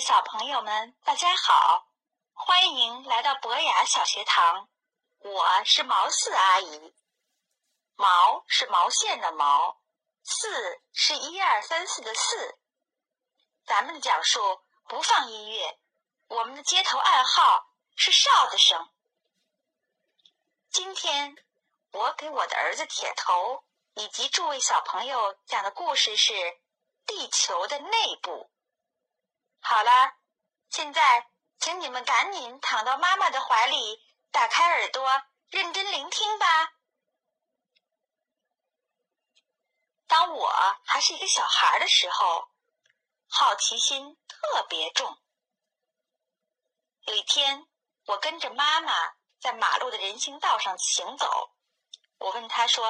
小朋友们，大家好！欢迎来到博雅小学堂，我是毛四阿姨。毛是毛线的毛，四是一二三四的四。咱们的讲述不放音乐，我们的接头暗号是哨子声。今天我给我的儿子铁头以及诸位小朋友讲的故事是地球的内部。好了，现在请你们赶紧躺到妈妈的怀里，打开耳朵，认真聆听吧。当我还是一个小孩的时候，好奇心特别重。有一天，我跟着妈妈在马路的人行道上行走，我问她说：“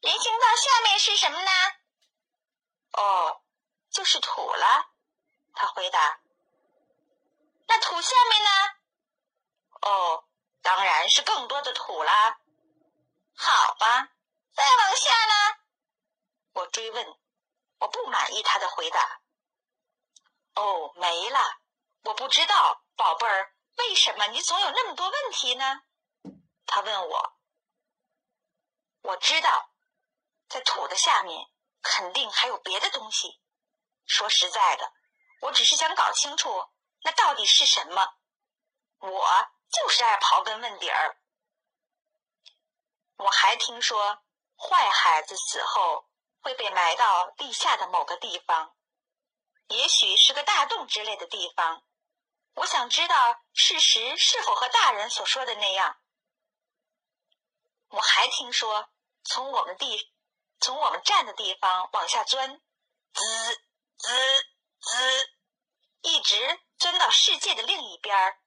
人行道下面是什么呢？”“哦，就是土了。”他回答：“那土下面呢？哦，当然是更多的土啦。好吧，再往下呢？”我追问，我不满意他的回答。哦，没了，我不知道，宝贝儿，为什么你总有那么多问题呢？他问我。我知道，在土的下面肯定还有别的东西。说实在的。我只是想搞清楚，那到底是什么？我就是爱刨根问底儿。我还听说，坏孩子死后会被埋到地下的某个地方，也许是个大洞之类的地方。我想知道事实是否和大人所说的那样。我还听说，从我们地，从我们站的地方往下钻，滋滋。滋，一直钻到世界的另一边儿，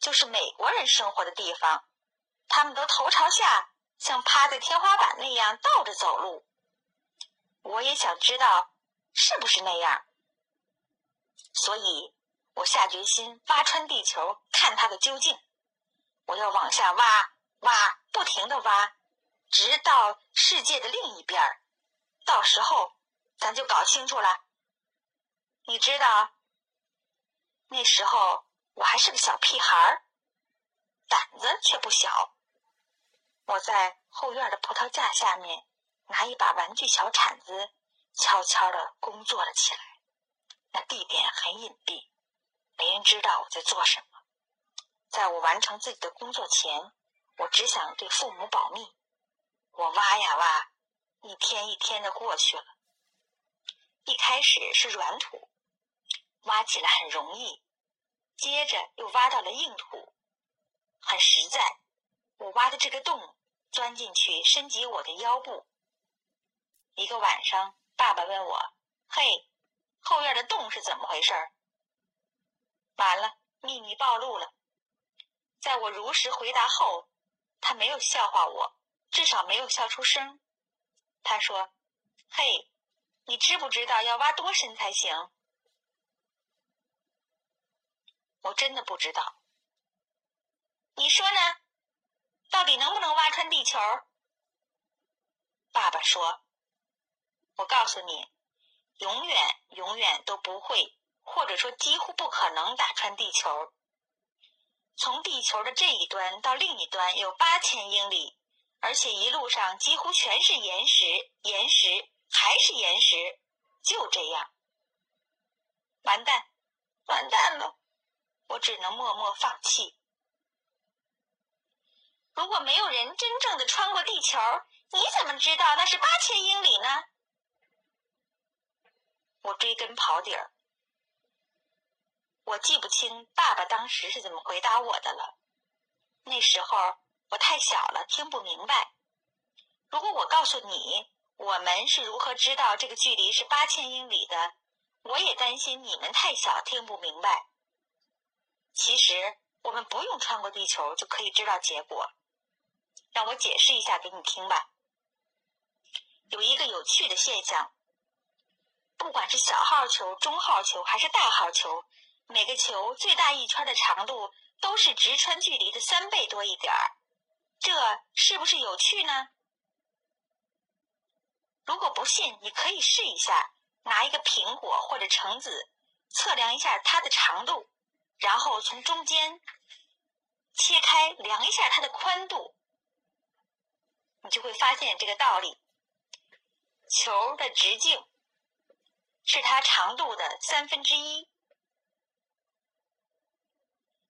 就是美国人生活的地方。他们都头朝下，像趴在天花板那样倒着走路。我也想知道是不是那样，所以我下决心挖穿地球，看它的究竟。我要往下挖，挖，不停的挖，直到世界的另一边儿。到时候，咱就搞清楚了。你知道，那时候我还是个小屁孩儿，胆子却不小。我在后院的葡萄架下面拿一把玩具小铲子，悄悄地工作了起来。那地点很隐蔽，没人知道我在做什么。在我完成自己的工作前，我只想对父母保密。我挖呀挖，一天一天的过去了。一开始是软土。挖起来很容易，接着又挖到了硬土，很实在。我挖的这个洞，钻进去伸及我的腰部。一个晚上，爸爸问我：“嘿，后院的洞是怎么回事？”完了，秘密暴露了。在我如实回答后，他没有笑话我，至少没有笑出声。他说：“嘿，你知不知道要挖多深才行？”我真的不知道，你说呢？到底能不能挖穿地球？爸爸说：“我告诉你，永远永远都不会，或者说几乎不可能打穿地球。从地球的这一端到另一端有八千英里，而且一路上几乎全是岩石，岩石还是岩石，就这样。完蛋，完蛋了！”我只能默默放弃。如果没有人真正的穿过地球，你怎么知道那是八千英里呢？我追根刨底儿，我记不清爸爸当时是怎么回答我的了。那时候我太小了，听不明白。如果我告诉你我们是如何知道这个距离是八千英里的，我也担心你们太小听不明白。其实我们不用穿过地球就可以知道结果。让我解释一下给你听吧。有一个有趣的现象：不管是小号球、中号球还是大号球，每个球最大一圈的长度都是直穿距离的三倍多一点儿。这是不是有趣呢？如果不信，你可以试一下，拿一个苹果或者橙子，测量一下它的长度，然后从中间切开，量一下它的宽度，你就会发现这个道理：球的直径是它长度的三分之一。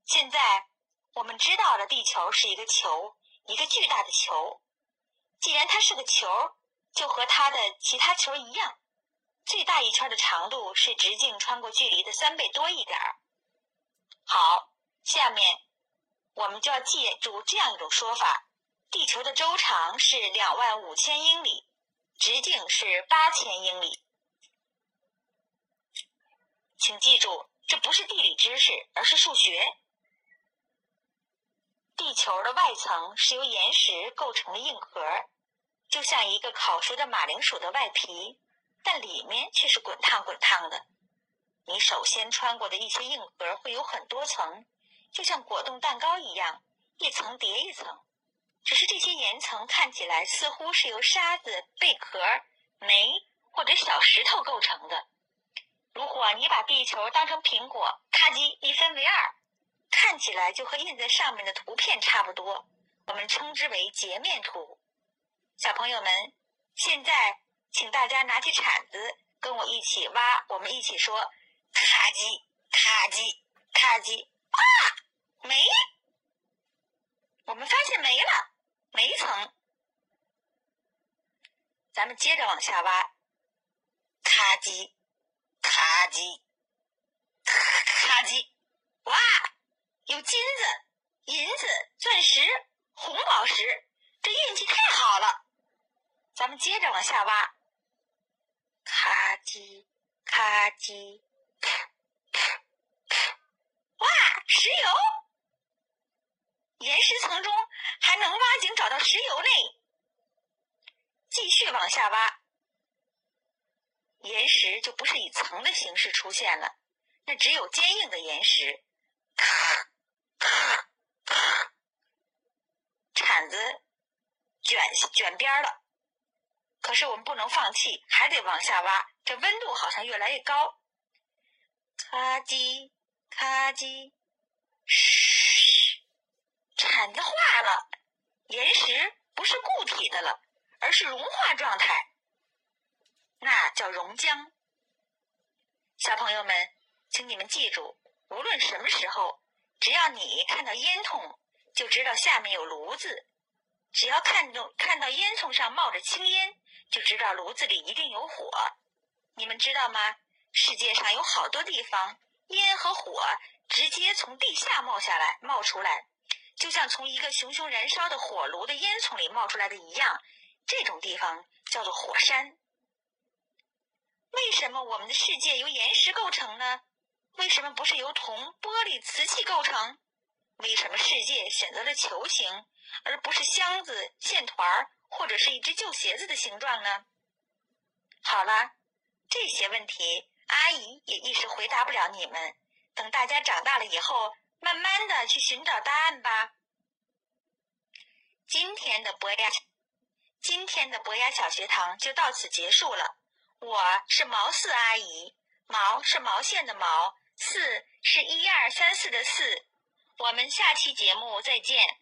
现在我们知道了，地球是一个球，一个巨大的球。既然它是个球，就和它的其他球一样。最大一圈的长度是直径穿过距离的三倍多一点儿。下面我们就要记住这样一种说法：地球的周长是两万五千英里，直径是八千英里。请记住，这不是地理知识，而是数学。地球的外层是由岩石构成的硬核，就像一个烤熟的马铃薯的外皮。但里面却是滚烫滚烫的。你首先穿过的一些硬核会有很多层，就像果冻蛋糕一样，一层叠一层。只是这些岩层看起来似乎是由沙子、贝壳、煤或者小石头构成的。如果你把地球当成苹果，咔叽一分为二，看起来就和印在上面的图片差不多。我们称之为截面图。小朋友们，现在。请大家拿起铲子，跟我一起挖。我们一起说：“咔叽，咔叽，咔叽！”啊，没！我们发现没了，没层。咱们接着往下挖，咔叽，咔叽，咔叽！哇，有金子、银子、钻石、红宝石，这运气太好了！咱们接着往下挖。咔叽，咔叽，哇，石油！岩石层中还能挖井找到石油呢。继续往下挖，岩石就不是以层的形式出现了，那只有坚硬的岩石。铲子卷卷边了。可是我们不能放弃，还得往下挖。这温度好像越来越高。咔叽咔叽，嘘，铲子化了，岩石不是固体的了，而是融化状态，那叫熔浆。小朋友们，请你们记住，无论什么时候，只要你看到烟囱，就知道下面有炉子；只要看到看到烟囱上冒着青烟。就知道炉子里一定有火，你们知道吗？世界上有好多地方，烟和火直接从地下冒下来、冒出来，就像从一个熊熊燃烧的火炉的烟囱里冒出来的一样。这种地方叫做火山。为什么我们的世界由岩石构成呢？为什么不是由铜、玻璃、瓷器构成？为什么世界选择了球形，而不是箱子、线团儿？或者是一只旧鞋子的形状呢？好了，这些问题阿姨也一时回答不了你们。等大家长大了以后，慢慢的去寻找答案吧。今天的博雅，今天的博雅小学堂就到此结束了。我是毛四阿姨，毛是毛线的毛，四是一二三四的四。我们下期节目再见。